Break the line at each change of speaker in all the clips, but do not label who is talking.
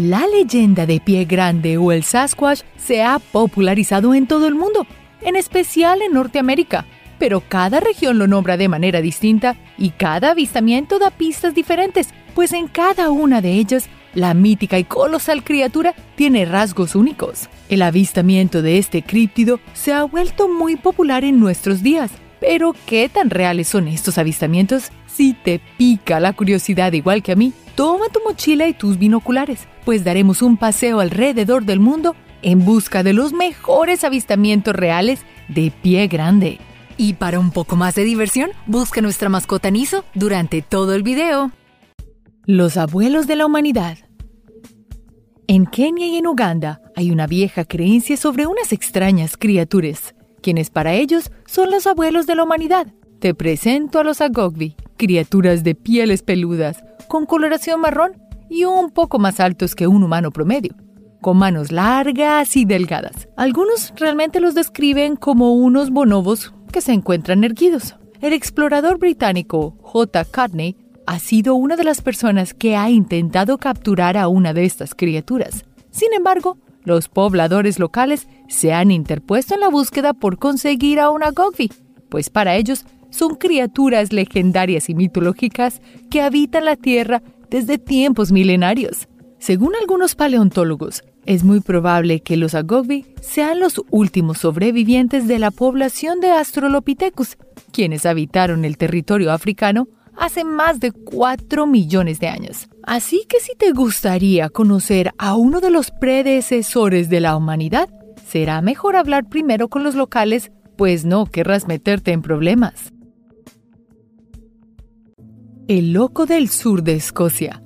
La leyenda de pie grande o el Sasquatch se ha popularizado en todo el mundo, en especial en Norteamérica, pero cada región lo nombra de manera distinta y cada avistamiento da pistas diferentes, pues en cada una de ellas la mítica y colosal criatura tiene rasgos únicos. El avistamiento de este críptido se ha vuelto muy popular en nuestros días, pero ¿qué tan reales son estos avistamientos? Si te pica la curiosidad igual que a mí, toma tu mochila y tus binoculares, pues daremos un paseo alrededor del mundo en busca de los mejores avistamientos reales de pie grande. Y para un poco más de diversión, busca nuestra mascota Niso durante todo el video. Los abuelos de la humanidad. En Kenia y en Uganda hay una vieja creencia sobre unas extrañas criaturas, quienes para ellos son los abuelos de la humanidad. Te presento a los Agogvi, criaturas de pieles peludas, con coloración marrón y un poco más altos que un humano promedio, con manos largas y delgadas. Algunos realmente los describen como unos bonobos que se encuentran erguidos. El explorador británico J. Cadney ha sido una de las personas que ha intentado capturar a una de estas criaturas. Sin embargo, los pobladores locales se han interpuesto en la búsqueda por conseguir a una Gogvi, pues para ellos son criaturas legendarias y mitológicas que habitan la Tierra desde tiempos milenarios. Según algunos paleontólogos, es muy probable que los Agogvi sean los últimos sobrevivientes de la población de Australopithecus, quienes habitaron el territorio africano hace más de 4 millones de años. Así que si te gustaría conocer a uno de los predecesores de la humanidad, será mejor hablar primero con los locales, pues no querrás meterte en problemas. El loco del sur de Escocia.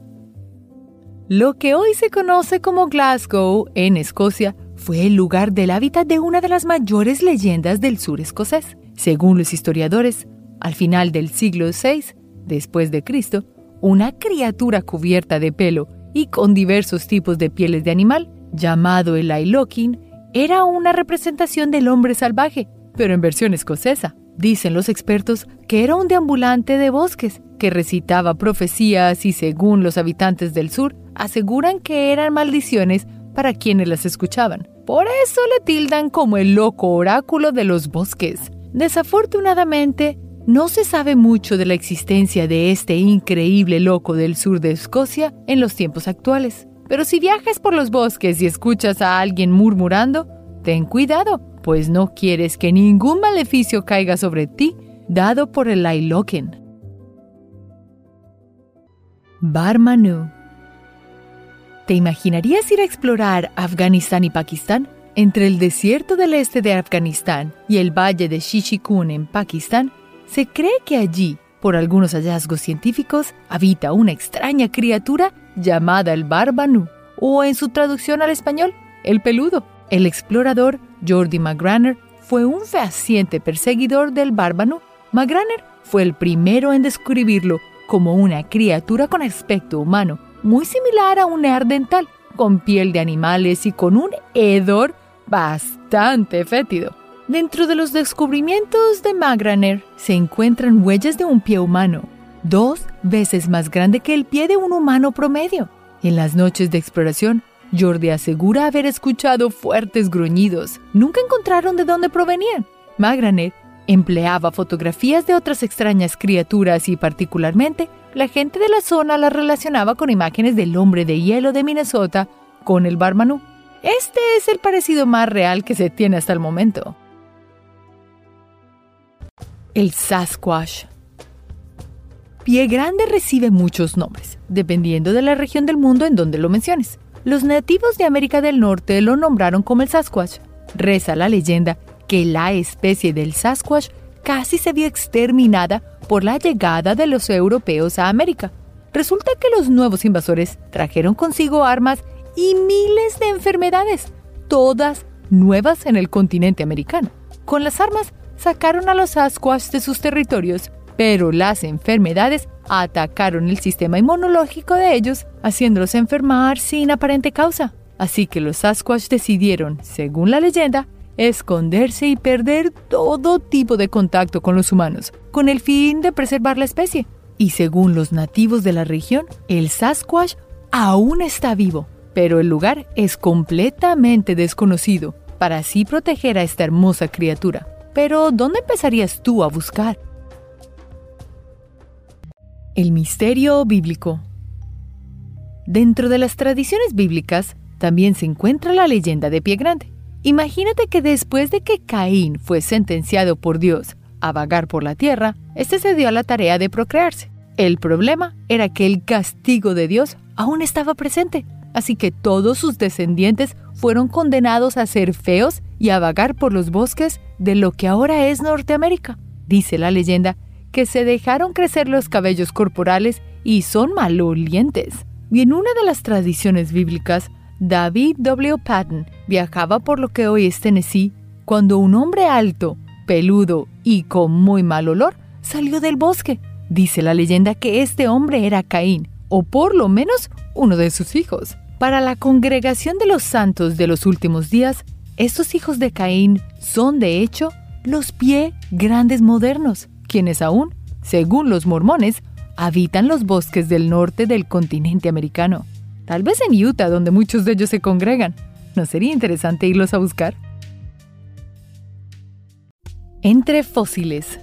Lo que hoy se conoce como Glasgow, en Escocia, fue el lugar del hábitat de una de las mayores leyendas del sur escocés. Según los historiadores, al final del siglo VI, después de Cristo, una criatura cubierta de pelo y con diversos tipos de pieles de animal, llamado el Ailokin, era una representación del hombre salvaje, pero en versión escocesa. Dicen los expertos que era un deambulante de bosques que recitaba profecías y según los habitantes del sur aseguran que eran maldiciones para quienes las escuchaban. Por eso le tildan como el loco oráculo de los bosques. Desafortunadamente, no se sabe mucho de la existencia de este increíble loco del sur de Escocia en los tiempos actuales. Pero si viajas por los bosques y escuchas a alguien murmurando, ten cuidado, pues no quieres que ningún maleficio caiga sobre ti dado por el Ailoken. Barmanu. ¿Te imaginarías ir a explorar Afganistán y Pakistán? Entre el desierto del este de Afganistán y el valle de Shishikun en Pakistán, se cree que allí, por algunos hallazgos científicos, habita una extraña criatura llamada el Barbanú, o en su traducción al español, el peludo. El explorador Jordi McGranner fue un fehaciente perseguidor del bárbano. McGranner fue el primero en describirlo como una criatura con aspecto humano, muy similar a un ardental, con piel de animales y con un hedor bastante fétido. Dentro de los descubrimientos de McGranner se encuentran huellas de un pie humano, dos veces más grande que el pie de un humano promedio. En las noches de exploración, Jordi asegura haber escuchado fuertes gruñidos. Nunca encontraron de dónde provenían. Magranet empleaba fotografías de otras extrañas criaturas y particularmente la gente de la zona las relacionaba con imágenes del hombre de hielo de Minnesota con el Barmanú. Este es el parecido más real que se tiene hasta el momento. El Sasquatch. Pie Grande recibe muchos nombres, dependiendo de la región del mundo en donde lo menciones. Los nativos de América del Norte lo nombraron como el Sasquatch. Reza la leyenda que la especie del Sasquatch casi se vio exterminada por la llegada de los europeos a América. Resulta que los nuevos invasores trajeron consigo armas y miles de enfermedades, todas nuevas en el continente americano. Con las armas sacaron a los Sasquatch de sus territorios, pero las enfermedades atacaron el sistema inmunológico de ellos, haciéndolos enfermar sin aparente causa. Así que los Sasquatch decidieron, según la leyenda, esconderse y perder todo tipo de contacto con los humanos, con el fin de preservar la especie. Y según los nativos de la región, el Sasquatch aún está vivo, pero el lugar es completamente desconocido para así proteger a esta hermosa criatura. Pero, ¿dónde empezarías tú a buscar? El misterio bíblico. Dentro de las tradiciones bíblicas también se encuentra la leyenda de Pie Grande. Imagínate que después de que Caín fue sentenciado por Dios a vagar por la tierra, este se dio a la tarea de procrearse. El problema era que el castigo de Dios aún estaba presente, así que todos sus descendientes fueron condenados a ser feos y a vagar por los bosques de lo que ahora es Norteamérica. Dice la leyenda que se dejaron crecer los cabellos corporales y son malolientes. Y en una de las tradiciones bíblicas, David W. Patton viajaba por lo que hoy es Tennessee cuando un hombre alto, peludo y con muy mal olor salió del bosque. Dice la leyenda que este hombre era Caín, o por lo menos uno de sus hijos. Para la congregación de los santos de los últimos días, estos hijos de Caín son de hecho los pie grandes modernos, quienes aún, según los mormones, habitan los bosques del norte del continente americano. Tal vez en Utah, donde muchos de ellos se congregan. ¿No sería interesante irlos a buscar? Entre fósiles.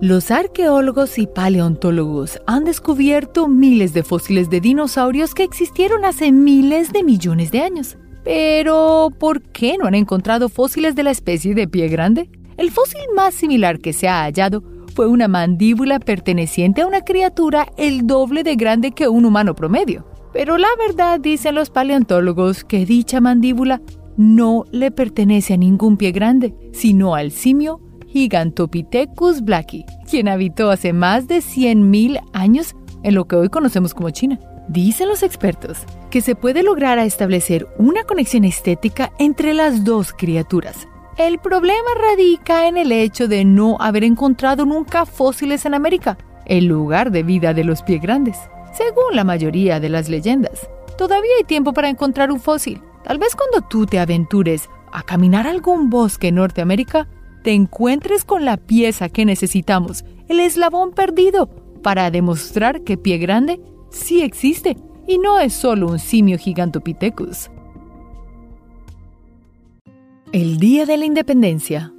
Los arqueólogos y paleontólogos han descubierto miles de fósiles de dinosaurios que existieron hace miles de millones de años. Pero, ¿por qué no han encontrado fósiles de la especie de pie grande? El fósil más similar que se ha hallado fue una mandíbula perteneciente a una criatura el doble de grande que un humano promedio. Pero la verdad, dicen los paleontólogos, que dicha mandíbula no le pertenece a ningún pie grande, sino al simio Gigantopithecus blacki, quien habitó hace más de 100.000 años en lo que hoy conocemos como China. Dicen los expertos que se puede lograr establecer una conexión estética entre las dos criaturas. El problema radica en el hecho de no haber encontrado nunca fósiles en América, el lugar de vida de los pies grandes. Según la mayoría de las leyendas, todavía hay tiempo para encontrar un fósil. Tal vez cuando tú te aventures a caminar algún bosque en Norteamérica, te encuentres con la pieza que necesitamos, el eslabón perdido, para demostrar que Pie Grande sí existe y no es solo un simio gigantopithecus. El Día de la Independencia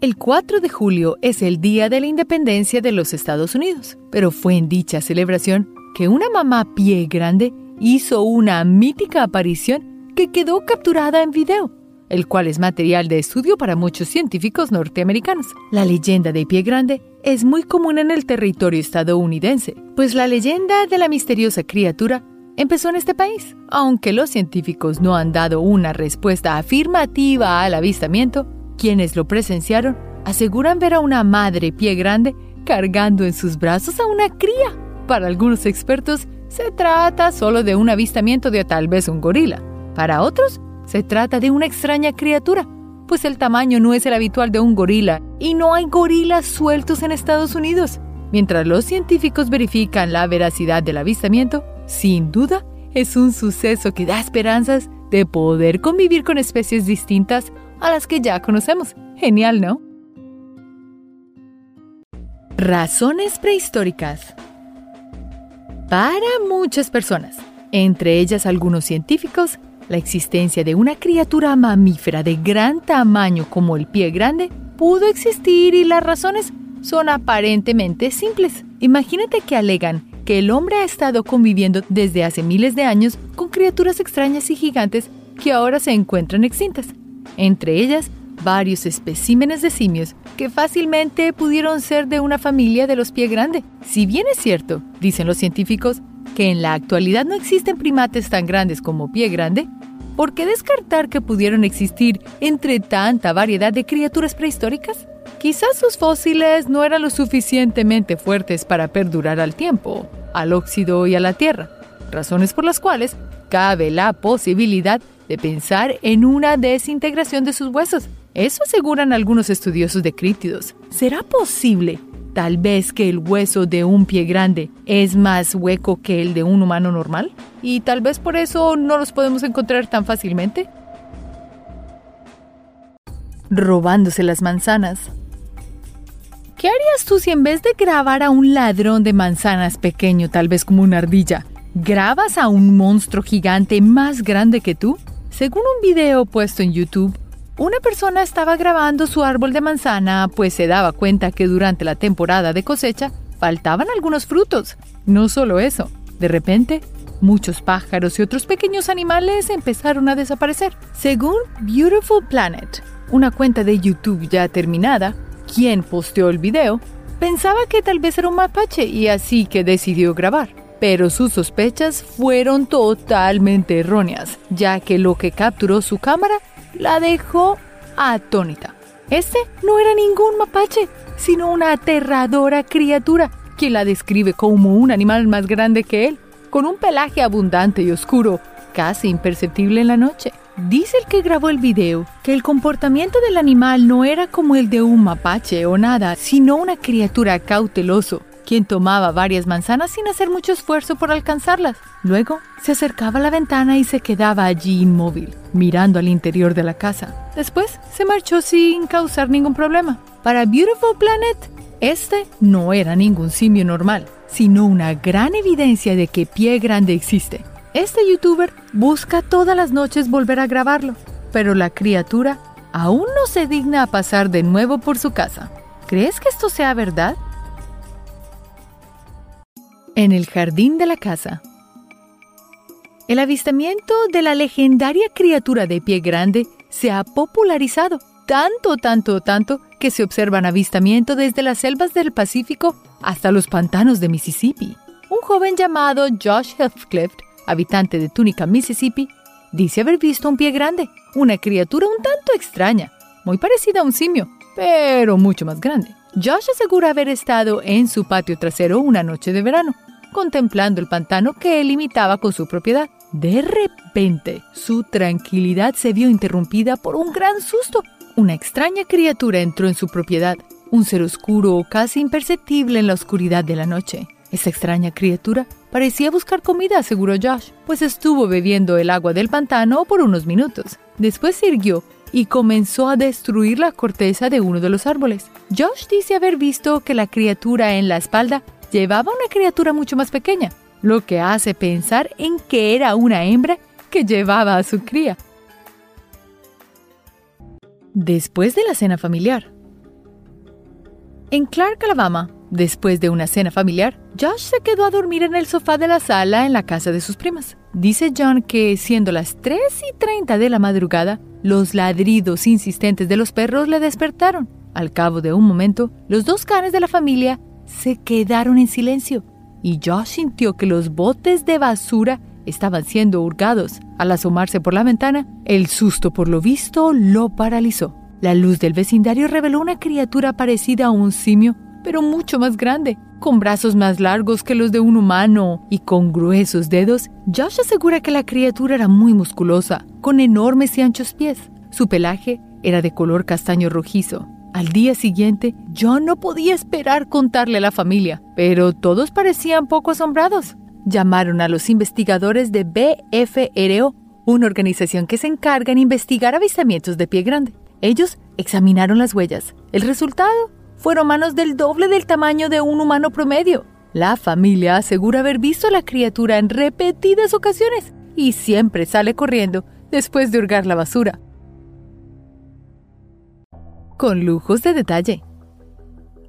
El 4 de julio es el Día de la Independencia de los Estados Unidos, pero fue en dicha celebración que una mamá pie grande hizo una mítica aparición que quedó capturada en video el cual es material de estudio para muchos científicos norteamericanos. La leyenda de Pie Grande es muy común en el territorio estadounidense, pues la leyenda de la misteriosa criatura empezó en este país. Aunque los científicos no han dado una respuesta afirmativa al avistamiento, quienes lo presenciaron aseguran ver a una madre pie grande cargando en sus brazos a una cría. Para algunos expertos, se trata solo de un avistamiento de tal vez un gorila. Para otros, se trata de una extraña criatura, pues el tamaño no es el habitual de un gorila y no hay gorilas sueltos en Estados Unidos. Mientras los científicos verifican la veracidad del avistamiento, sin duda es un suceso que da esperanzas de poder convivir con especies distintas a las que ya conocemos. Genial, ¿no? Razones prehistóricas. Para muchas personas, entre ellas algunos científicos, la existencia de una criatura mamífera de gran tamaño como el pie grande pudo existir y las razones son aparentemente simples. Imagínate que alegan que el hombre ha estado conviviendo desde hace miles de años con criaturas extrañas y gigantes que ahora se encuentran extintas, entre ellas varios especímenes de simios que fácilmente pudieron ser de una familia de los pie grande. Si bien es cierto, dicen los científicos, que en la actualidad no existen primates tan grandes como pie grande, ¿por qué descartar que pudieron existir entre tanta variedad de criaturas prehistóricas? Quizás sus fósiles no eran lo suficientemente fuertes para perdurar al tiempo, al óxido y a la tierra, razones por las cuales cabe la posibilidad de pensar en una desintegración de sus huesos. Eso aseguran algunos estudiosos de críptidos. ¿Será posible Tal vez que el hueso de un pie grande es más hueco que el de un humano normal y tal vez por eso no los podemos encontrar tan fácilmente. Robándose las manzanas. ¿Qué harías tú si en vez de grabar a un ladrón de manzanas pequeño, tal vez como una ardilla, ¿Grabas a un monstruo gigante más grande que tú? Según un video puesto en YouTube, una persona estaba grabando su árbol de manzana pues se daba cuenta que durante la temporada de cosecha faltaban algunos frutos. No solo eso, de repente muchos pájaros y otros pequeños animales empezaron a desaparecer. Según Beautiful Planet, una cuenta de YouTube ya terminada, quien posteó el video, pensaba que tal vez era un mapache y así que decidió grabar. Pero sus sospechas fueron totalmente erróneas, ya que lo que capturó su cámara la dejó atónita. Este no era ningún mapache, sino una aterradora criatura, quien la describe como un animal más grande que él con un pelaje abundante y oscuro, casi imperceptible en la noche. Dice el que grabó el video que el comportamiento del animal no era como el de un mapache o nada, sino una criatura cauteloso, quien tomaba varias manzanas sin hacer mucho esfuerzo por alcanzarlas. Luego se acercaba a la ventana y se quedaba allí inmóvil, mirando al interior de la casa. Después se marchó sin causar ningún problema. Para Beautiful Planet, este no era ningún simio normal, sino una gran evidencia de que Pie Grande existe. Este youtuber busca todas las noches volver a grabarlo, pero la criatura aún no se digna a pasar de nuevo por su casa. ¿Crees que esto sea verdad? En el jardín de la casa. El avistamiento de la legendaria criatura de pie grande se ha popularizado tanto, tanto, tanto que se observan avistamientos desde las selvas del Pacífico hasta los pantanos de Mississippi. Un joven llamado Josh Heathcliff, habitante de Tunica, Mississippi, dice haber visto un pie grande, una criatura un tanto extraña, muy parecida a un simio, pero mucho más grande. Josh asegura haber estado en su patio trasero una noche de verano, contemplando el pantano que limitaba con su propiedad. De repente, su tranquilidad se vio interrumpida por un gran susto una extraña criatura entró en su propiedad, un ser oscuro casi imperceptible en la oscuridad de la noche. Esta extraña criatura parecía buscar comida, aseguró Josh, pues estuvo bebiendo el agua del pantano por unos minutos. Después sirvió y comenzó a destruir la corteza de uno de los árboles. Josh dice haber visto que la criatura en la espalda llevaba una criatura mucho más pequeña, lo que hace pensar en que era una hembra que llevaba a su cría después de la cena familiar. En Clark, Alabama, después de una cena familiar, Josh se quedó a dormir en el sofá de la sala en la casa de sus primas. Dice John que, siendo las 3 y 30 de la madrugada, los ladridos insistentes de los perros le despertaron. Al cabo de un momento, los dos canes de la familia se quedaron en silencio y Josh sintió que los botes de basura estaban siendo hurgados. Al asomarse por la ventana, el susto por lo visto lo paralizó. La luz del vecindario reveló una criatura parecida a un simio, pero mucho más grande, con brazos más largos que los de un humano y con gruesos dedos. Josh asegura que la criatura era muy musculosa, con enormes y anchos pies. Su pelaje era de color castaño rojizo. Al día siguiente, John no podía esperar contarle a la familia, pero todos parecían poco asombrados llamaron a los investigadores de BFRO, una organización que se encarga en investigar avistamientos de pie grande. Ellos examinaron las huellas. El resultado fueron manos del doble del tamaño de un humano promedio. La familia asegura haber visto a la criatura en repetidas ocasiones y siempre sale corriendo después de hurgar la basura. Con lujos de detalle.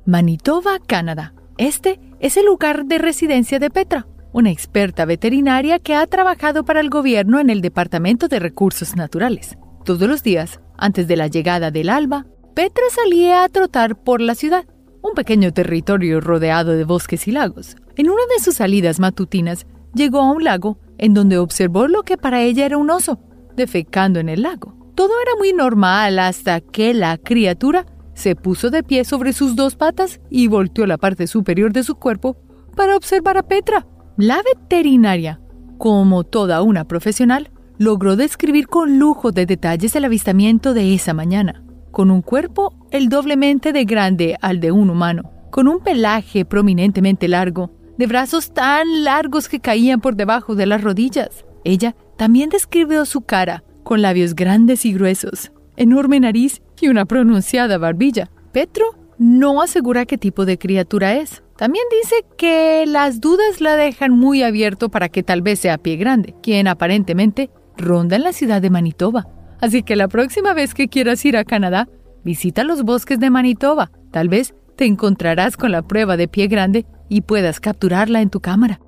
Manitoba, Canadá. Este es el lugar de residencia de Petra, una experta veterinaria que ha trabajado para el gobierno en el Departamento de Recursos Naturales. Todos los días, antes de la llegada del alba, Petra salía a trotar por la ciudad, un pequeño territorio rodeado de bosques y lagos. En una de sus salidas matutinas, llegó a un lago en donde observó lo que para ella era un oso, defecando en el lago. Todo era muy normal hasta que la criatura se puso de pie sobre sus dos patas y volteó la parte superior de su cuerpo para observar a Petra. La veterinaria, como toda una profesional, logró describir con lujo de detalles el avistamiento de esa mañana, con un cuerpo el doblemente de grande al de un humano, con un pelaje prominentemente largo, de brazos tan largos que caían por debajo de las rodillas. Ella también describió su cara, con labios grandes y gruesos, enorme nariz y una pronunciada barbilla. Petro no asegura qué tipo de criatura es, También dice que las dudas la dejan muy abierto para que tal vez sea Pie Grande, quien aparentemente ronda en la ciudad de Manitoba. Así que la próxima vez que quieras ir a Canadá, visita los bosques de Manitoba. Tal vez te encontrarás con la prueba de Pie Grande y puedas capturarla en tu cámara.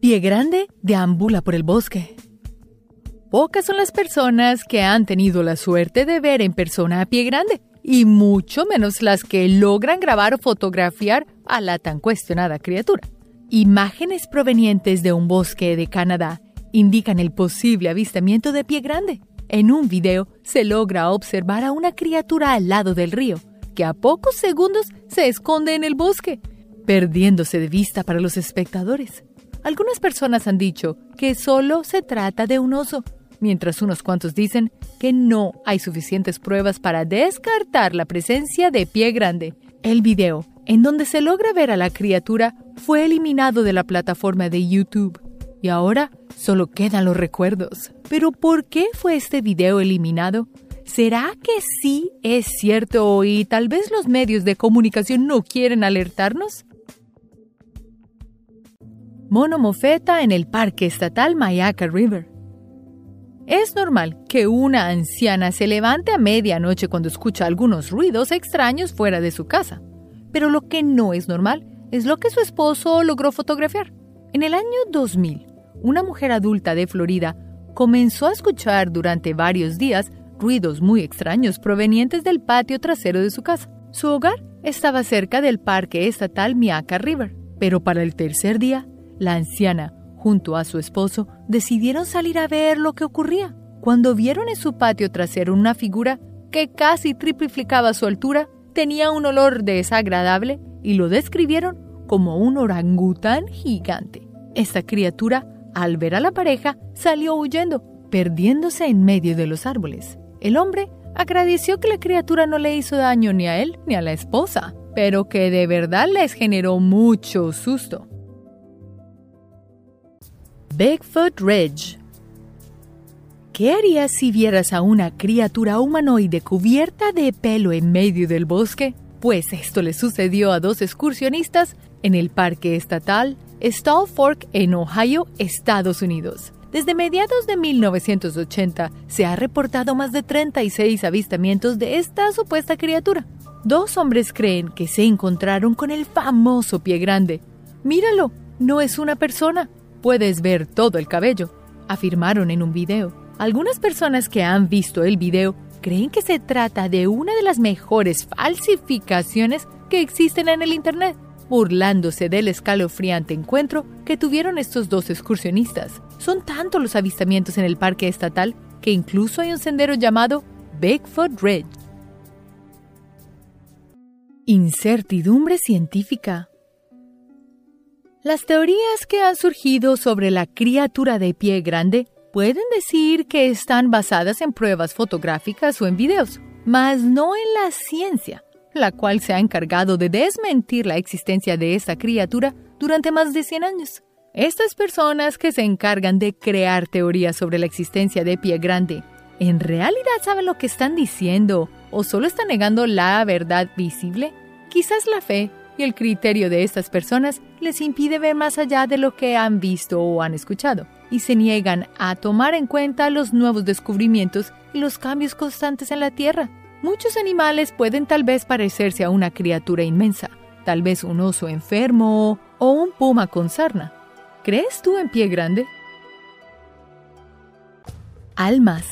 Pie Grande deambula por el bosque. Pocas son las personas que han tenido la suerte de ver en persona a Pie Grande y mucho menos las que logran grabar o fotografiar a la tan cuestionada criatura. Imágenes provenientes de un bosque de Canadá indican el posible avistamiento de pie grande. En un video se logra observar a una criatura al lado del río, que a pocos segundos se esconde en el bosque, perdiéndose de vista para los espectadores. Algunas personas han dicho que solo se trata de un oso, mientras unos cuantos dicen que no hay suficientes pruebas para descartar la presencia de pie grande. El video, en donde se logra ver a la criatura, fue eliminado de la plataforma de YouTube y ahora solo quedan los recuerdos. Pero ¿por qué fue este video eliminado? ¿Será que sí es cierto y tal vez los medios de comunicación no quieren alertarnos? Mono mofeta en el Parque Estatal Mayaca River. Es normal que una anciana se levante a medianoche cuando escucha algunos ruidos extraños fuera de su casa, pero lo que no es normal es lo que su esposo logró fotografiar. En el año 2000, una mujer adulta de Florida comenzó a escuchar durante varios días ruidos muy extraños provenientes del patio trasero de su casa. Su hogar estaba cerca del parque estatal Miaka River, pero para el tercer día, la anciana junto a su esposo, decidieron salir a ver lo que ocurría. Cuando vieron en su patio trasero una figura que casi triplicaba su altura, tenía un olor desagradable y lo describieron como un orangután gigante. Esta criatura, al ver a la pareja, salió huyendo, perdiéndose en medio de los árboles. El hombre agradeció que la criatura no le hizo daño ni a él ni a la esposa, pero que de verdad les generó mucho susto. Bigfoot Ridge. ¿Qué harías si vieras a una criatura humanoide cubierta de pelo en medio del bosque? Pues esto le sucedió a dos excursionistas en el Parque Estatal Stall Fork en Ohio, Estados Unidos. Desde mediados de 1980 se ha reportado más de 36 avistamientos de esta supuesta criatura. Dos hombres creen que se encontraron con el famoso pie grande. Míralo, no es una persona, Puedes ver todo el cabello, afirmaron en un video. Algunas personas que han visto el video creen que se trata de una de las mejores falsificaciones que existen en el Internet, burlándose del escalofriante encuentro que tuvieron estos dos excursionistas. Son tantos los avistamientos en el parque estatal que incluso hay un sendero llamado Bigfoot Ridge. Incertidumbre científica. Las teorías que han surgido sobre la criatura de pie grande pueden decir que están basadas en pruebas fotográficas o en videos, mas no en la ciencia, la cual se ha encargado de desmentir la existencia de esta criatura durante más de 100 años. Estas personas que se encargan de crear teorías sobre la existencia de pie grande, ¿en realidad saben lo que están diciendo o solo están negando la verdad visible? Quizás la fe y el criterio de estas personas les impide ver más allá de lo que han visto o han escuchado, y se niegan a tomar en cuenta los nuevos descubrimientos y los cambios constantes en la Tierra. Muchos animales pueden tal vez parecerse a una criatura inmensa, tal vez un oso enfermo o un puma con sarna. ¿Crees tú en pie grande? Almas.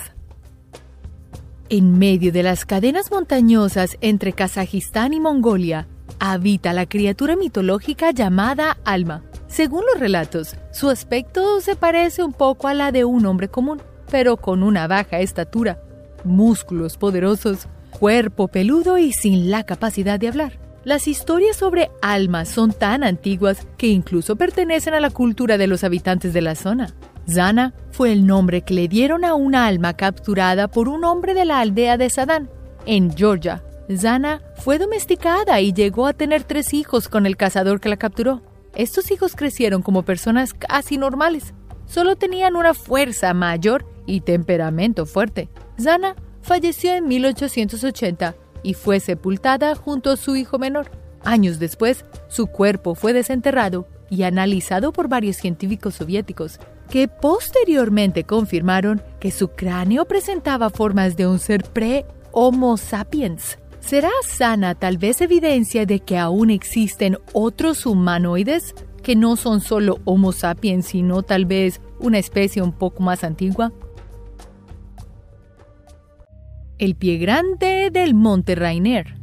En medio de las cadenas montañosas entre Kazajistán y Mongolia, habita la criatura mitológica llamada Alma. Según los relatos, su aspecto se parece un poco a la de un hombre común, pero con una baja estatura, músculos poderosos, cuerpo peludo y sin la capacidad de hablar. Las historias sobre Alma son tan antiguas que incluso pertenecen a la cultura de los habitantes de la zona. Zana fue el nombre que le dieron a una alma capturada por un hombre de la aldea de Sadán, en Georgia, Zana fue domesticada y llegó a tener tres hijos con el cazador que la capturó. Estos hijos crecieron como personas casi normales. Solo tenían una fuerza mayor y temperamento fuerte. Zana falleció en 1880 y fue sepultada junto a su hijo menor. Años después, su cuerpo fue desenterrado y analizado por varios científicos soviéticos, que posteriormente confirmaron que su cráneo presentaba formas de un ser pre-Homo sapiens. ¿Será sana tal vez evidencia de que aún existen otros humanoides que no son solo Homo sapiens, sino tal vez una especie un poco más antigua? El pie grande del Monte Rainier.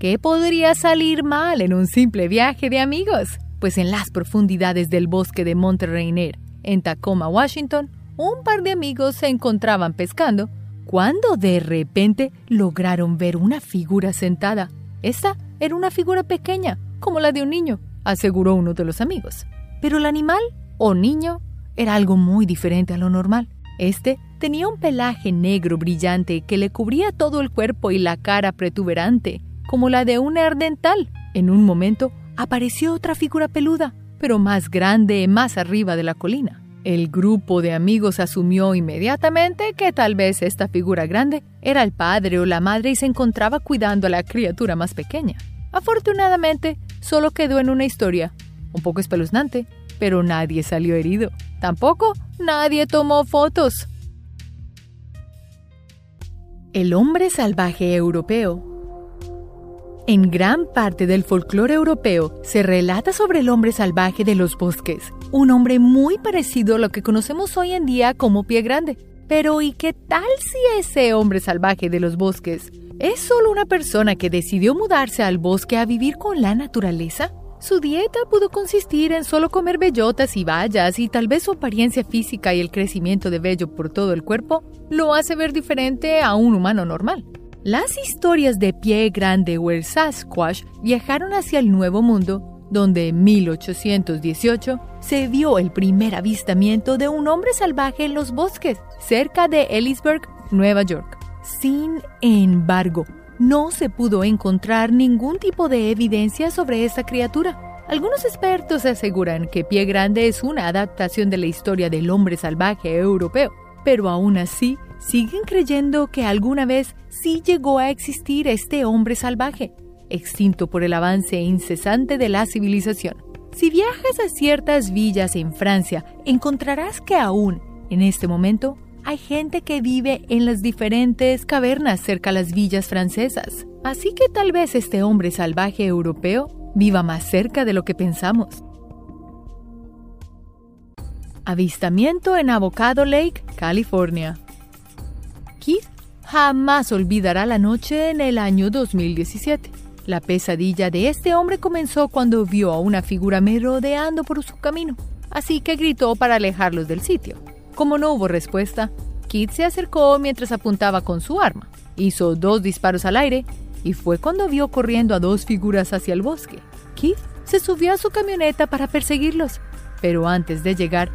¿Qué podría salir mal en un simple viaje de amigos? Pues en las profundidades del bosque de Monte Rainier, en Tacoma, Washington, un par de amigos se encontraban pescando cuando de repente lograron ver una figura sentada. Esta era una figura pequeña, como la de un niño, aseguró uno de los amigos. Pero el animal, o niño, era algo muy diferente a lo normal. Este tenía un pelaje negro brillante que le cubría todo el cuerpo y la cara protuberante, como la de un ardental. En un momento apareció otra figura peluda, pero más grande, más arriba de la colina. El grupo de amigos asumió inmediatamente que tal vez esta figura grande era el padre o la madre y se encontraba cuidando a la criatura más pequeña. Afortunadamente, solo quedó en una historia, un poco espeluznante, pero nadie salió herido. Tampoco nadie tomó fotos. El hombre salvaje europeo en gran parte del folclore europeo se relata sobre el hombre salvaje de los bosques, un hombre muy parecido a lo que conocemos hoy en día como pie grande. Pero ¿y qué tal si ese hombre salvaje de los bosques es solo una persona que decidió mudarse al bosque a vivir con la naturaleza? Su dieta pudo consistir en solo comer bellotas y bayas y tal vez su apariencia física y el crecimiento de vello por todo el cuerpo lo hace ver diferente a un humano normal. Las historias de Pie Grande o el Sasquatch viajaron hacia el Nuevo Mundo, donde en 1818 se vio el primer avistamiento de un hombre salvaje en los bosques, cerca de Ellisburg, Nueva York. Sin embargo, no se pudo encontrar ningún tipo de evidencia sobre esta criatura. Algunos expertos aseguran que Pie Grande es una adaptación de la historia del hombre salvaje europeo, pero aún así siguen creyendo que alguna vez sí llegó a existir este hombre salvaje, extinto por el avance incesante de la civilización. Si viajas a ciertas villas en Francia, encontrarás que aún, en este momento, hay gente que vive en las diferentes cavernas cerca de las villas francesas. Así que tal vez este hombre salvaje europeo viva más cerca de lo que pensamos. Avistamiento en Avocado Lake, California. Keith jamás olvidará la noche en el año 2017. La pesadilla de este hombre comenzó cuando vio a una figura merodeando por su camino, así que gritó para alejarlos del sitio. Como no hubo respuesta, Keith se acercó mientras apuntaba con su arma. Hizo dos disparos al aire y fue cuando vio corriendo a dos figuras hacia el bosque. Keith se subió a su camioneta para perseguirlos, pero antes de llegar,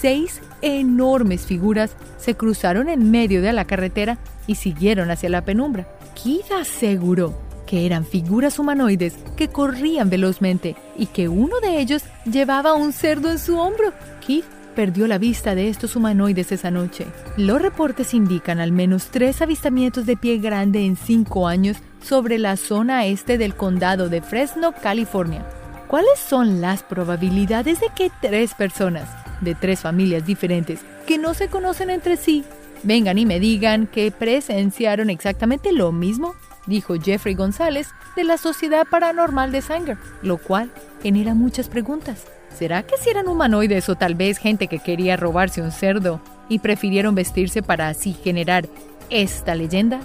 seis enormes figuras se cruzaron en medio de la carretera y siguieron hacia la penumbra. Keith aseguró que eran figuras humanoides que corrían velozmente y que uno de ellos llevaba un cerdo en su hombro. Keith perdió la vista de estos humanoides esa noche. Los reportes indican al menos tres avistamientos de pie grande en cinco años sobre la zona este del condado de Fresno, California. ¿Cuáles son las probabilidades de que tres personas de tres familias diferentes que no se conocen entre sí vengan y me digan que presenciaron exactamente lo mismo, dijo Jeffrey González de la Sociedad Paranormal de Sanger, lo cual genera muchas preguntas. ¿Será que si eran humanoides o tal vez gente que quería robarse un cerdo y prefirieron vestirse para así generar esta leyenda?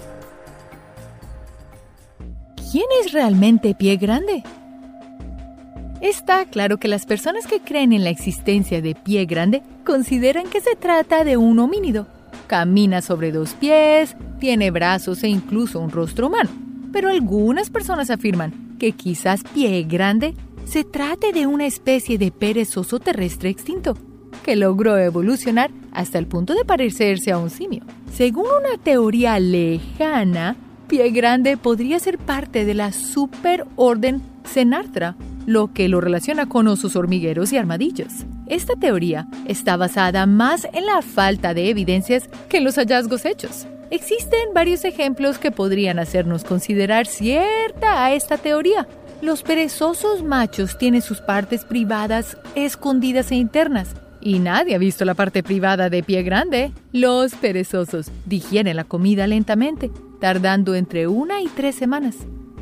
¿Quién es realmente Pie Grande? Está claro que las personas que creen en la existencia de pie grande consideran que se trata de un homínido. Camina sobre dos pies, tiene brazos e incluso un rostro humano. Pero algunas personas afirman que quizás pie grande se trate de una especie de perezoso terrestre extinto, que logró evolucionar hasta el punto de parecerse a un simio. Según una teoría lejana, pie grande podría ser parte de la superorden Cenartra, lo que lo relaciona con osos hormigueros y armadillos. Esta teoría está basada más en la falta de evidencias que en los hallazgos hechos. Existen varios ejemplos que podrían hacernos considerar cierta a esta teoría. Los perezosos machos tienen sus partes privadas escondidas e internas, y nadie ha visto la parte privada de pie grande. Los perezosos digieren la comida lentamente, tardando entre una y tres semanas.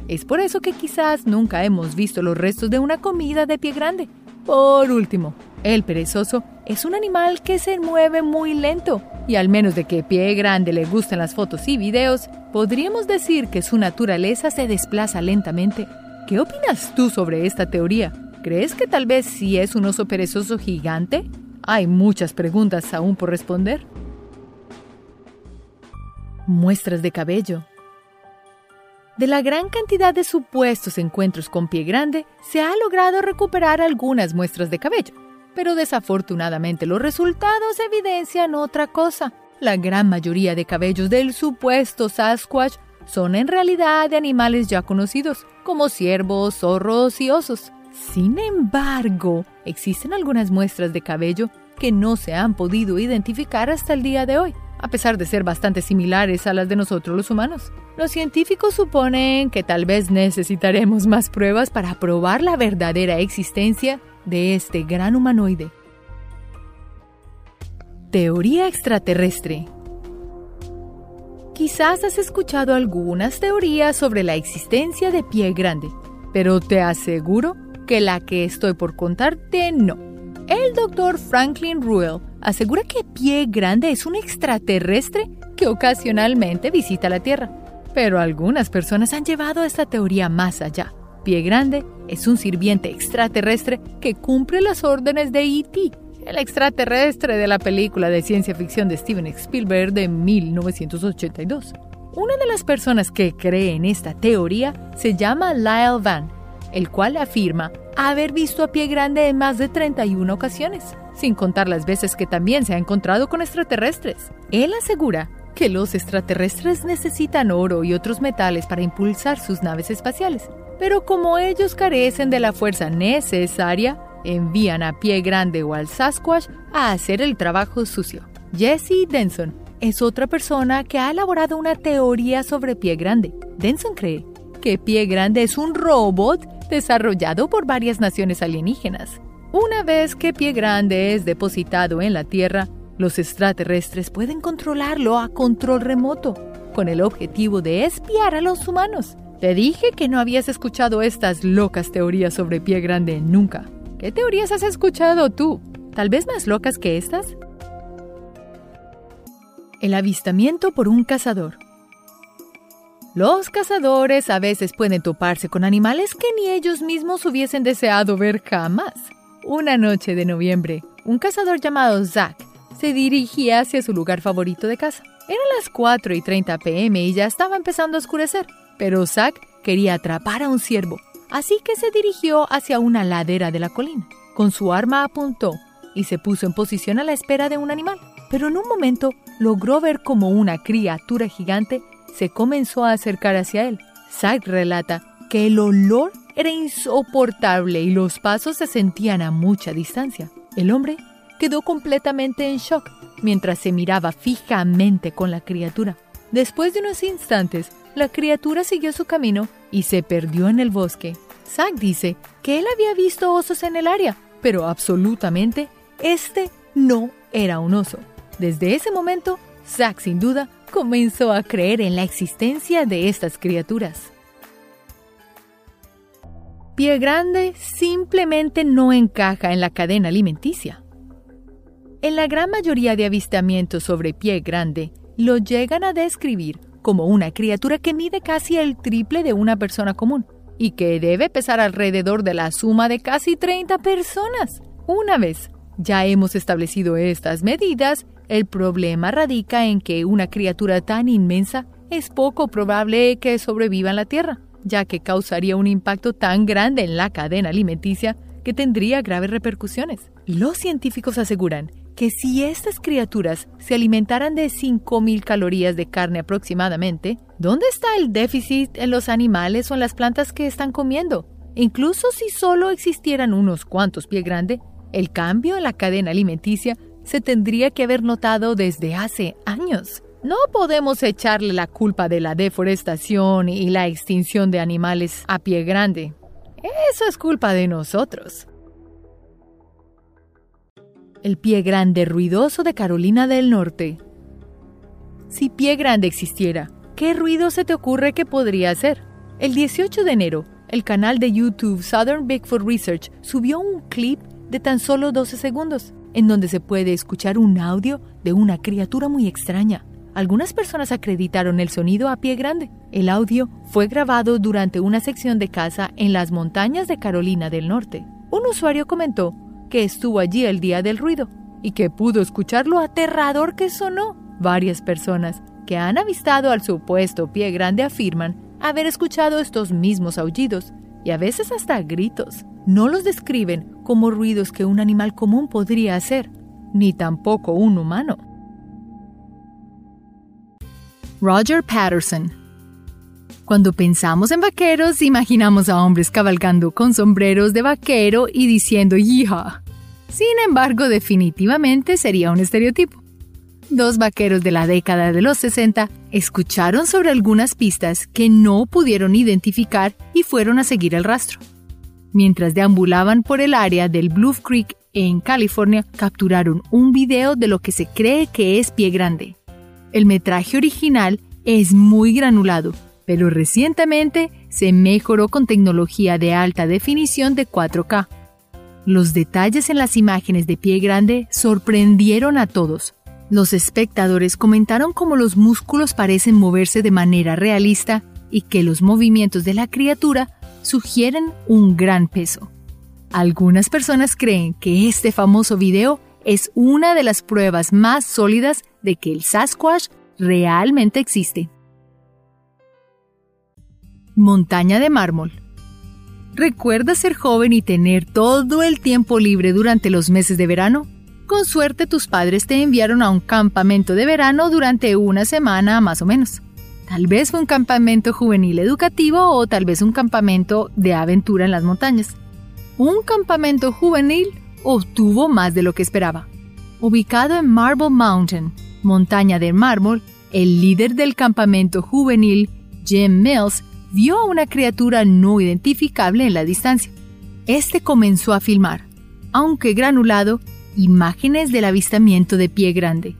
Es por eso que quizás nunca hemos visto los restos de una comida de pie grande. Por último, el perezoso es un animal que se mueve muy lento y al menos de que pie grande le gusten las fotos y videos, podríamos decir que su naturaleza se desplaza lentamente. ¿Qué opinas tú sobre esta teoría? ¿Crees que tal vez sí es un oso perezoso gigante? Hay muchas preguntas aún por responder. Muestras de cabello. De la gran cantidad de supuestos encuentros con pie grande, se ha logrado recuperar algunas muestras de cabello, pero desafortunadamente los resultados evidencian otra cosa. La gran mayoría de cabellos del supuesto Sasquatch son en realidad de animales ya conocidos, como ciervos, zorros y osos. Sin embargo, existen algunas muestras de cabello que no se han podido identificar hasta el día de hoy, a pesar de ser bastante similares a las de nosotros los humanos. Los científicos suponen que tal vez necesitaremos más pruebas para probar la verdadera existencia de este gran humanoide. Teoría extraterrestre. Quizás has escuchado algunas teorías sobre la existencia de pie grande, pero te aseguro que la que estoy por contarte no. El doctor Franklin Ruel asegura que Pie Grande es un extraterrestre que ocasionalmente visita la Tierra. Pero algunas personas han llevado esta teoría más allá. Pie Grande es un sirviente extraterrestre que cumple las órdenes de E.T., el extraterrestre de la película de ciencia ficción de Steven Spielberg de 1982. Una de las personas que cree en esta teoría se llama Lyle Van el cual afirma haber visto a pie grande en más de 31 ocasiones, sin contar las veces que también se ha encontrado con extraterrestres. Él asegura que los extraterrestres necesitan oro y otros metales para impulsar sus naves espaciales, pero como ellos carecen de la fuerza necesaria, envían a pie grande o al Sasquatch a hacer el trabajo sucio. Jesse Denson es otra persona que ha elaborado una teoría sobre pie grande. Denson cree que pie grande es un robot desarrollado por varias naciones alienígenas. Una vez que Pie Grande es depositado en la Tierra, los extraterrestres pueden controlarlo a control remoto, con el objetivo de espiar a los humanos. Te dije que no habías escuchado estas locas teorías sobre Pie Grande nunca. ¿Qué teorías has escuchado tú? ¿Tal vez más locas que estas? El avistamiento por un cazador. Los cazadores a veces pueden toparse con animales que ni ellos mismos hubiesen deseado ver jamás. Una noche de noviembre, un cazador llamado Zack se dirigía hacia su lugar favorito de caza. Eran las 4 y 30 pm y ya estaba empezando a oscurecer, pero Zack quería atrapar a un ciervo, así que se dirigió hacia una ladera de la colina. Con su arma apuntó y se puso en posición a la espera de un animal, pero en un momento logró ver como una criatura gigante se comenzó a acercar hacia él. Zack relata que el olor era insoportable y los pasos se sentían a mucha distancia. El hombre quedó completamente en shock mientras se miraba fijamente con la criatura. Después de unos instantes, la criatura siguió su camino y se perdió en el bosque. Zack dice que él había visto osos en el área, pero absolutamente este no era un oso. Desde ese momento, Zack sin duda comenzó a creer en la existencia de estas criaturas. Pie grande simplemente no encaja en la cadena alimenticia. En la gran mayoría de avistamientos sobre pie grande, lo llegan a describir como una criatura que mide casi el triple de una persona común y que debe pesar alrededor de la suma de casi 30 personas. Una vez ya hemos establecido estas medidas, el problema radica en que una criatura tan inmensa es poco probable que sobreviva en la Tierra, ya que causaría un impacto tan grande en la cadena alimenticia que tendría graves repercusiones. Los científicos aseguran que si estas criaturas se alimentaran de 5.000 calorías de carne aproximadamente, ¿dónde está el déficit en los animales o en las plantas que están comiendo? Incluso si solo existieran unos cuantos pie grande, el cambio en la cadena alimenticia se tendría que haber notado desde hace años. No podemos echarle la culpa de la deforestación y la extinción de animales a pie grande. Eso es culpa de nosotros. El pie grande ruidoso de Carolina del Norte. Si pie grande existiera, ¿qué ruido se te ocurre que podría hacer? El 18 de enero, el canal de YouTube Southern Bigfoot Research subió un clip de tan solo 12 segundos, en donde se puede escuchar un audio de una criatura muy extraña. Algunas personas acreditaron el sonido a pie grande. El audio fue grabado durante una sección de caza en las montañas de Carolina del Norte. Un usuario comentó que estuvo allí el día del ruido y que pudo escuchar lo aterrador que sonó. Varias personas que han avistado al supuesto pie grande afirman haber escuchado estos mismos aullidos y a veces hasta gritos. No los describen como ruidos que un animal común podría hacer, ni tampoco un humano. Roger Patterson. Cuando pensamos en vaqueros, imaginamos a hombres cabalgando con sombreros de vaquero y diciendo ¡Hija! Sin embargo, definitivamente sería un estereotipo. Dos vaqueros de la década de los 60 escucharon sobre algunas pistas que no pudieron identificar y fueron a seguir el rastro. Mientras deambulaban por el área del Bluff Creek en California, capturaron un video de lo que se cree que es pie grande. El metraje original es muy granulado, pero recientemente se mejoró con tecnología de alta definición de 4K. Los detalles en las imágenes de pie grande sorprendieron a todos. Los espectadores comentaron cómo los músculos parecen moverse de manera realista y que los movimientos de la criatura sugieren un gran peso. Algunas personas creen que este famoso video es una de las pruebas más sólidas de que el Sasquatch realmente existe. Montaña de mármol. ¿Recuerdas ser joven y tener todo el tiempo libre durante los meses de verano? Con suerte tus padres te enviaron a un campamento de verano durante una semana más o menos. Tal vez fue un campamento juvenil educativo o tal vez un campamento de aventura en las montañas. Un campamento juvenil obtuvo más de lo que esperaba. Ubicado en Marble Mountain, montaña de mármol, el líder del campamento juvenil, Jim Mills, vio a una criatura no identificable en la distancia. Este comenzó a filmar, aunque granulado, imágenes del avistamiento de pie grande.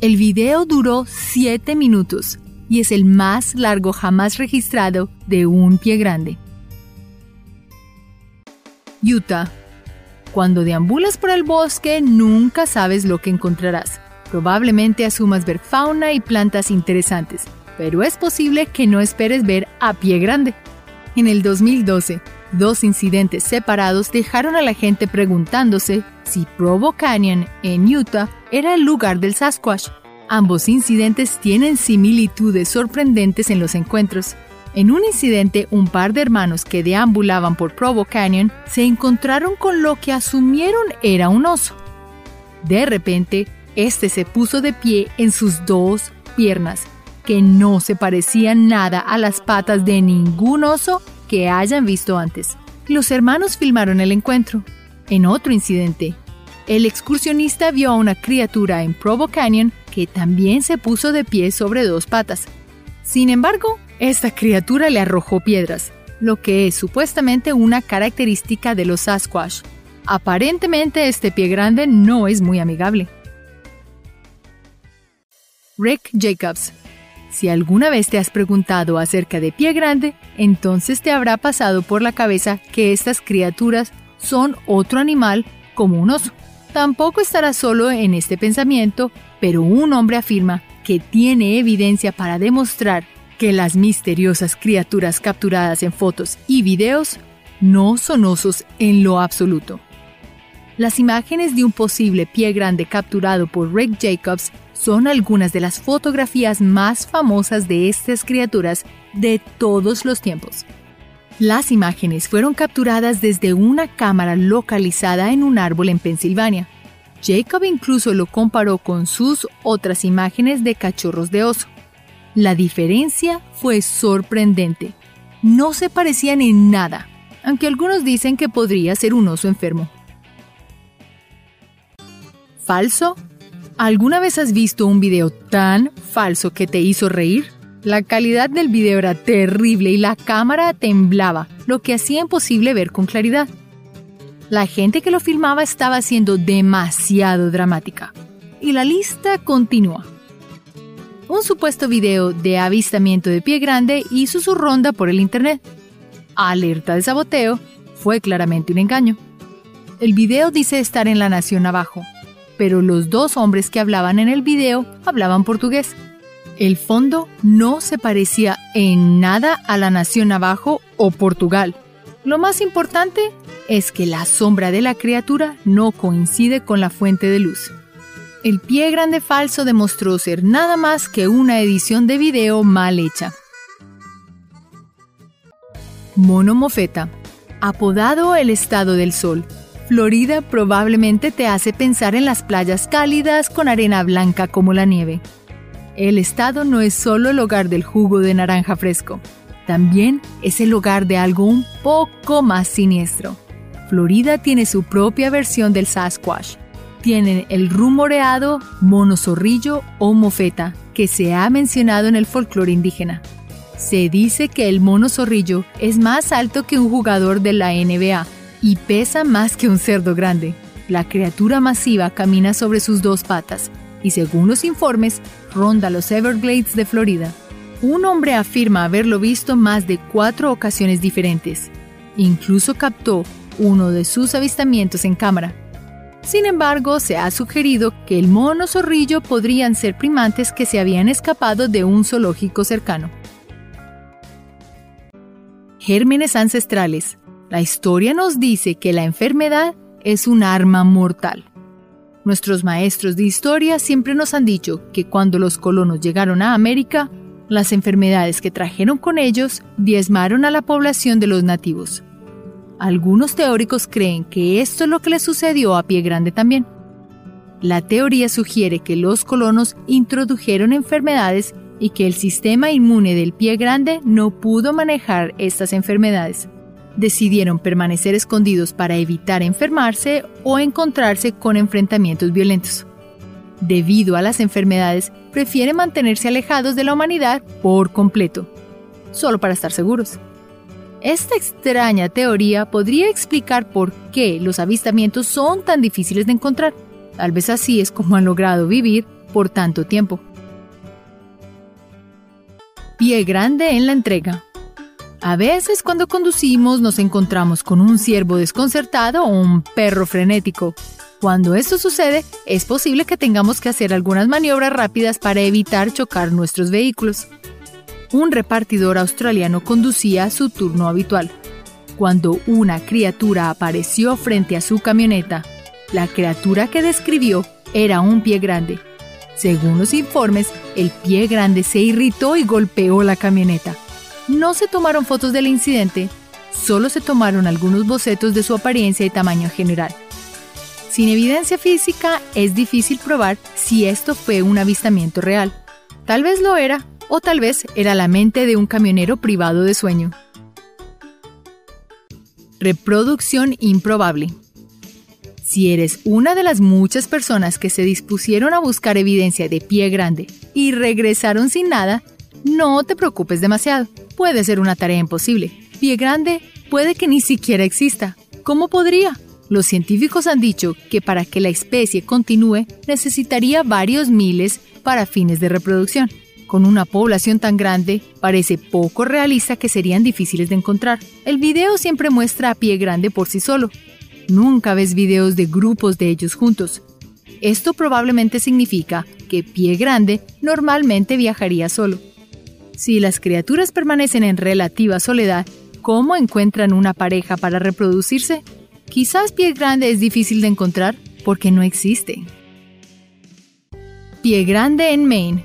El video duró 7 minutos y es el más largo jamás registrado de un pie grande. Utah, cuando deambulas por el bosque nunca sabes lo que encontrarás. Probablemente asumas ver fauna y plantas interesantes, pero es posible que no esperes ver a pie grande. En el 2012, dos incidentes separados dejaron a la gente preguntándose si Provo Canyon en Utah era el lugar del Sasquatch. Ambos incidentes tienen similitudes sorprendentes en los encuentros. En un incidente, un par de hermanos que deambulaban por Provo Canyon se encontraron con lo que asumieron era un oso. De repente, este se puso de pie en sus dos piernas, que no se parecían nada a las patas de ningún oso que hayan visto antes. Los hermanos filmaron el encuentro. En otro incidente, el excursionista vio a una criatura en Provo Canyon que también se puso de pie sobre dos patas. Sin embargo, esta criatura le arrojó piedras, lo que es supuestamente una característica de los Sasquatch. Aparentemente este pie grande no es muy amigable. Rick Jacobs si alguna vez te has preguntado acerca de pie grande, entonces te habrá pasado por la cabeza que estas criaturas son otro animal como un oso. Tampoco estará solo en este pensamiento, pero un hombre afirma que tiene evidencia para demostrar que las misteriosas criaturas capturadas en fotos y videos no son osos en lo absoluto. Las imágenes de un posible pie grande capturado por Rick Jacobs son algunas de las fotografías más famosas de estas criaturas de todos los tiempos. Las imágenes fueron capturadas desde una cámara localizada en un árbol en Pensilvania. Jacob incluso lo comparó con sus otras imágenes de cachorros de oso. La diferencia fue sorprendente. No se parecían en nada, aunque algunos dicen que podría ser un oso enfermo. Falso ¿Alguna vez has visto un video tan falso que te hizo reír? La calidad del video era terrible y la cámara temblaba, lo que hacía imposible ver con claridad. La gente que lo filmaba estaba siendo demasiado dramática. Y la lista continúa. Un supuesto video de avistamiento de pie grande hizo su ronda por el Internet. Alerta de saboteo fue claramente un engaño. El video dice estar en la nación abajo, pero los dos hombres que hablaban en el video hablaban portugués. El fondo no se parecía en nada a la nación abajo o Portugal. Lo más importante es que la sombra de la criatura no coincide con la fuente de luz. El pie grande falso demostró ser nada más que una edición de video mal hecha. Mono Mofeta, apodado el Estado del Sol, Florida probablemente te hace pensar en las playas cálidas con arena blanca como la nieve. El estado no es solo el hogar del jugo de naranja fresco, también es el hogar de algo un poco más siniestro. Florida tiene su propia versión del Sasquatch. Tienen el rumoreado mono zorrillo o mofeta, que se ha mencionado en el folclore indígena. Se dice que el mono zorrillo es más alto que un jugador de la NBA y pesa más que un cerdo grande. La criatura masiva camina sobre sus dos patas y según los informes, ronda los Everglades de Florida. Un hombre afirma haberlo visto más de cuatro ocasiones diferentes. Incluso captó uno de sus avistamientos en cámara. Sin embargo, se ha sugerido que el mono zorrillo podrían ser primates que se habían escapado de un zoológico cercano. Gérmenes ancestrales. La historia nos dice que la enfermedad es un arma mortal. Nuestros maestros de historia siempre nos han dicho que cuando los colonos llegaron a América, las enfermedades que trajeron con ellos diezmaron a la población de los nativos. Algunos teóricos creen que esto es lo que le sucedió a Pie Grande también. La teoría sugiere que los colonos introdujeron enfermedades y que el sistema inmune del pie grande no pudo manejar estas enfermedades decidieron permanecer escondidos para evitar enfermarse o encontrarse con enfrentamientos violentos. Debido a las enfermedades, prefieren mantenerse alejados de la humanidad por completo, solo para estar seguros. Esta extraña teoría podría explicar por qué los avistamientos son tan difíciles de encontrar. Tal vez así es como han logrado vivir por tanto tiempo. Pie grande en la entrega. A veces cuando conducimos nos encontramos con un ciervo desconcertado o un perro frenético. Cuando esto sucede, es posible que tengamos que hacer algunas maniobras rápidas para evitar chocar nuestros vehículos. Un repartidor australiano conducía su turno habitual. Cuando una criatura apareció frente a su camioneta, la criatura que describió era un pie grande. Según los informes, el pie grande se irritó y golpeó la camioneta. No se tomaron fotos del incidente, solo se tomaron algunos bocetos de su apariencia y tamaño general. Sin evidencia física es difícil probar si esto fue un avistamiento real. Tal vez lo era, o tal vez era la mente de un camionero privado de sueño. Reproducción improbable. Si eres una de las muchas personas que se dispusieron a buscar evidencia de pie grande y regresaron sin nada, no te preocupes demasiado puede ser una tarea imposible. Pie grande puede que ni siquiera exista. ¿Cómo podría? Los científicos han dicho que para que la especie continúe necesitaría varios miles para fines de reproducción. Con una población tan grande, parece poco realista que serían difíciles de encontrar. El video siempre muestra a pie grande por sí solo. Nunca ves videos de grupos de ellos juntos. Esto probablemente significa que pie grande normalmente viajaría solo. Si las criaturas permanecen en relativa soledad, ¿cómo encuentran una pareja para reproducirse? Quizás pie grande es difícil de encontrar porque no existe. Pie grande en Maine.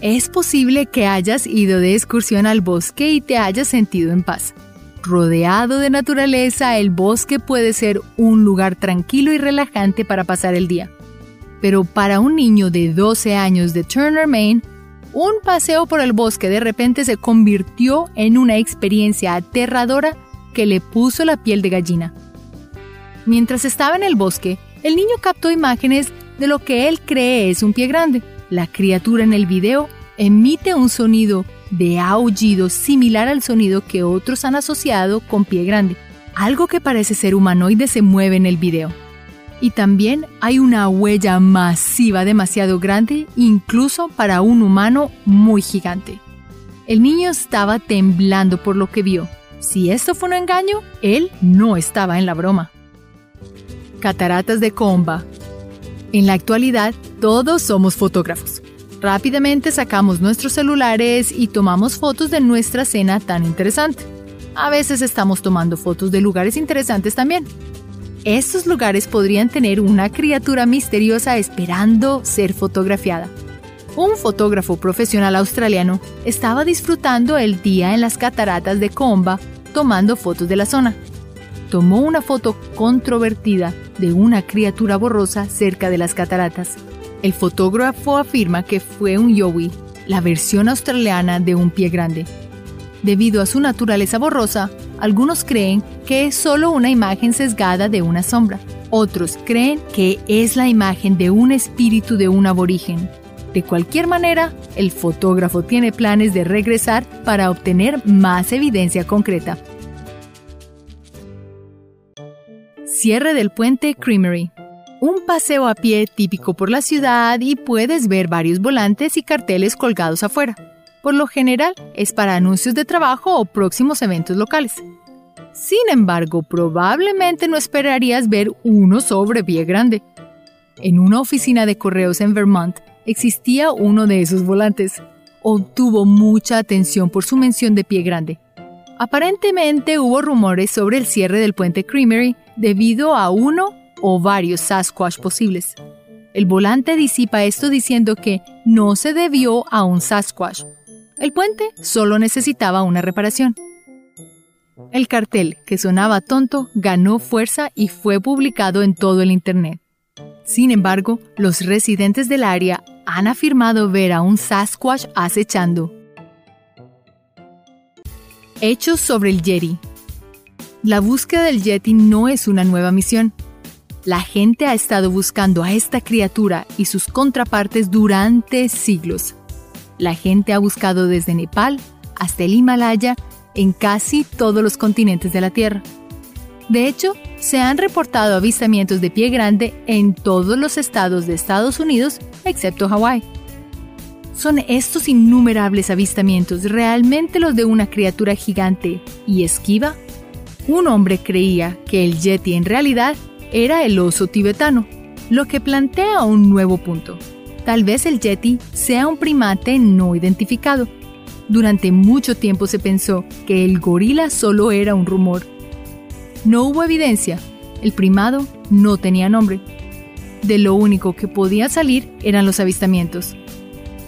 Es posible que hayas ido de excursión al bosque y te hayas sentido en paz. Rodeado de naturaleza, el bosque puede ser un lugar tranquilo y relajante para pasar el día. Pero para un niño de 12 años de Turner, Maine, un paseo por el bosque de repente se convirtió en una experiencia aterradora que le puso la piel de gallina. Mientras estaba en el bosque, el niño captó imágenes de lo que él cree es un pie grande. La criatura en el video emite un sonido de aullido similar al sonido que otros han asociado con pie grande. Algo que parece ser humanoide se mueve en el video. Y también hay una huella masiva demasiado grande, incluso para un humano muy gigante. El niño estaba temblando por lo que vio. Si esto fue un engaño, él no estaba en la broma. Cataratas de Comba. En la actualidad, todos somos fotógrafos. Rápidamente sacamos nuestros celulares y tomamos fotos de nuestra cena tan interesante. A veces estamos tomando fotos de lugares interesantes también. Estos lugares podrían tener una criatura misteriosa esperando ser fotografiada. Un fotógrafo profesional australiano estaba disfrutando el día en las cataratas de Comba tomando fotos de la zona. Tomó una foto controvertida de una criatura borrosa cerca de las cataratas. El fotógrafo afirma que fue un yowie, la versión australiana de un pie grande. Debido a su naturaleza borrosa, algunos creen que es solo una imagen sesgada de una sombra. Otros creen que es la imagen de un espíritu de un aborigen. De cualquier manera, el fotógrafo tiene planes de regresar para obtener más evidencia concreta. Cierre del puente Creamery. Un paseo a pie típico por la ciudad y puedes ver varios volantes y carteles colgados afuera. Por lo general es para anuncios de trabajo o próximos eventos locales. Sin embargo, probablemente no esperarías ver uno sobre pie grande. En una oficina de correos en Vermont existía uno de esos volantes. Obtuvo mucha atención por su mención de pie grande. Aparentemente hubo rumores sobre el cierre del puente Creamery debido a uno o varios Sasquatch posibles. El volante disipa esto diciendo que no se debió a un Sasquatch. El puente solo necesitaba una reparación. El cartel, que sonaba tonto, ganó fuerza y fue publicado en todo el Internet. Sin embargo, los residentes del área han afirmado ver a un Sasquatch acechando. Hechos sobre el Yeti. La búsqueda del Yeti no es una nueva misión. La gente ha estado buscando a esta criatura y sus contrapartes durante siglos. La gente ha buscado desde Nepal hasta el Himalaya en casi todos los continentes de la Tierra. De hecho, se han reportado avistamientos de pie grande en todos los estados de Estados Unidos excepto Hawái. ¿Son estos innumerables avistamientos realmente los de una criatura gigante y esquiva? Un hombre creía que el Yeti en realidad era el oso tibetano, lo que plantea un nuevo punto. Tal vez el Yeti sea un primate no identificado, durante mucho tiempo se pensó que el gorila solo era un rumor. No hubo evidencia, el primado no tenía nombre. De lo único que podía salir eran los avistamientos.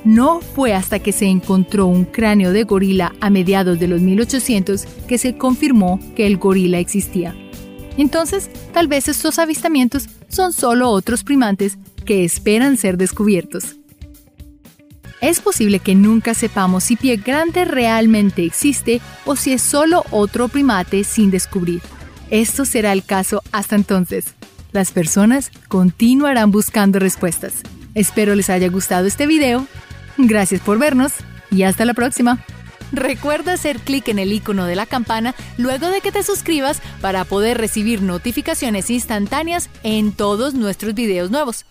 No fue hasta que se encontró un cráneo de gorila a mediados de los 1800 que se confirmó que el gorila existía. Entonces, tal vez estos avistamientos son solo otros primates que esperan ser descubiertos. Es posible que nunca sepamos si pie grande realmente existe o si es solo otro primate sin descubrir. Esto será el caso hasta entonces. Las personas continuarán buscando respuestas. Espero les haya gustado este video. Gracias por vernos y hasta la próxima. Recuerda hacer clic en el icono de la campana luego de que te suscribas para poder recibir notificaciones instantáneas en todos nuestros videos nuevos.